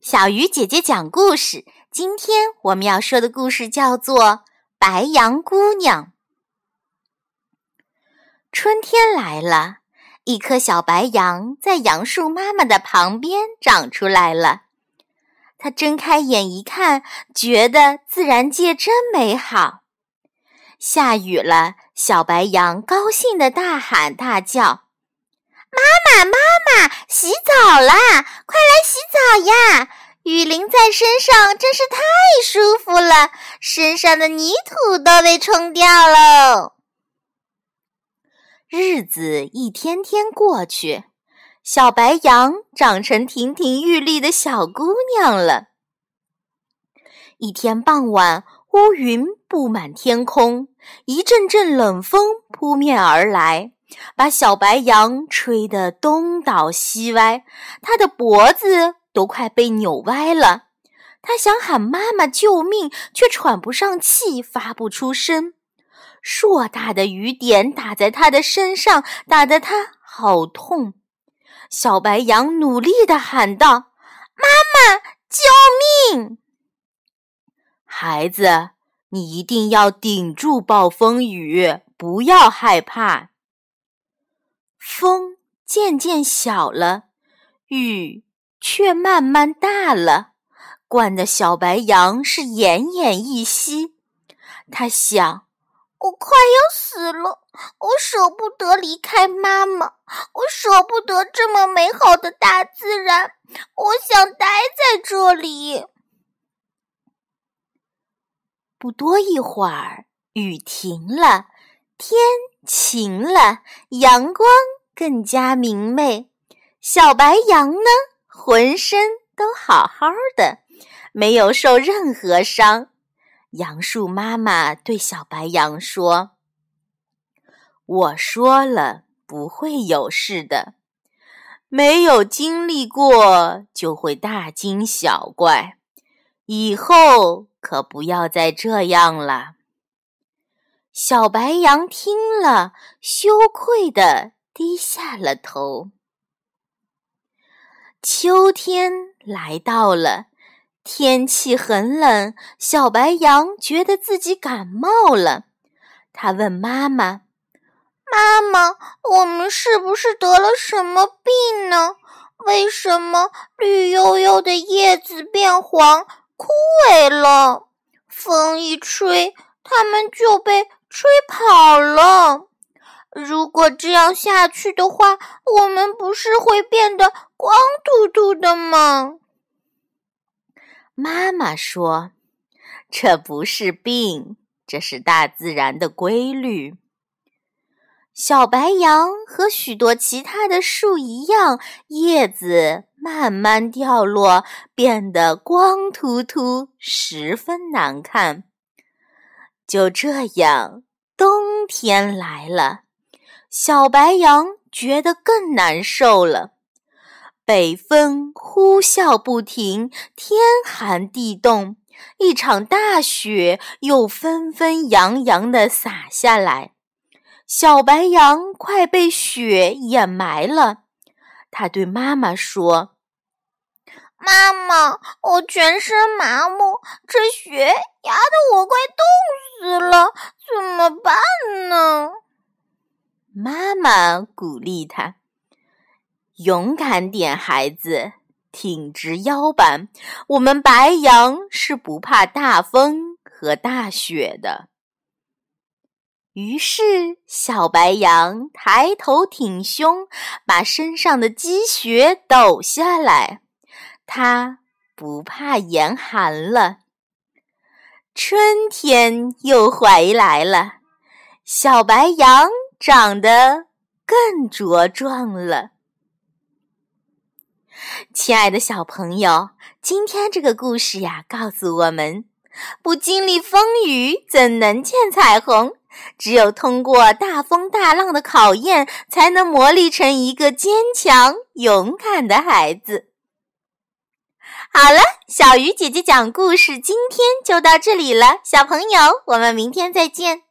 小鱼姐姐讲故事。今天我们要说的故事叫做《白杨姑娘》。春天来了，一棵小白杨在杨树妈妈的旁边长出来了。它睁开眼一看，觉得自然界真美好。下雨了，小白杨高兴的大喊大叫。妈妈，妈妈，洗澡啦！快来洗澡呀！雨淋在身上真是太舒服了，身上的泥土都被冲掉喽。日子一天天过去，小白羊长成亭亭玉立的小姑娘了。一天傍晚，乌云布满天空，一阵阵冷风扑面而来。把小白羊吹得东倒西歪，它的脖子都快被扭歪了。他想喊妈妈救命，却喘不上气，发不出声。硕大的雨点打在他的身上，打得他好痛。小白羊努力地喊道：“妈妈，救命！孩子，你一定要顶住暴风雨，不要害怕。”风渐渐小了，雨却慢慢大了，灌的小白羊是奄奄一息。他想：“我快要死了，我舍不得离开妈妈，我舍不得这么美好的大自然，我想待在这里。”不多一会儿，雨停了，天晴了，阳光。更加明媚，小白羊呢，浑身都好好的，没有受任何伤。杨树妈妈对小白羊说：“我说了，不会有事的。没有经历过，就会大惊小怪。以后可不要再这样了。”小白羊听了，羞愧的。低下了头。秋天来到了，天气很冷，小白羊觉得自己感冒了。他问妈妈：“妈妈，我们是不是得了什么病呢？为什么绿油油的叶子变黄、枯萎了？风一吹，它们就被吹跑了。”如果这样下去的话，我们不是会变得光秃秃的吗？妈妈说：“这不是病，这是大自然的规律。”小白杨和许多其他的树一样，叶子慢慢掉落，变得光秃秃，十分难看。就这样，冬天来了。小白羊觉得更难受了，北风呼啸不停，天寒地冻，一场大雪又纷纷扬扬地洒下来，小白羊快被雪掩埋了。他对妈妈说：“妈妈，我全身麻木，这雪压得我快冻死了，怎么办呢？”妈妈鼓励他：“勇敢点，孩子，挺直腰板。我们白羊是不怕大风和大雪的。”于是，小白羊抬头挺胸，把身上的积雪抖下来。它不怕严寒了。春天又回来了，小白羊。长得更茁壮了，亲爱的小朋友，今天这个故事呀，告诉我们：不经历风雨，怎能见彩虹？只有通过大风大浪的考验，才能磨砺成一个坚强勇敢的孩子。好了，小鱼姐姐讲故事，今天就到这里了，小朋友，我们明天再见。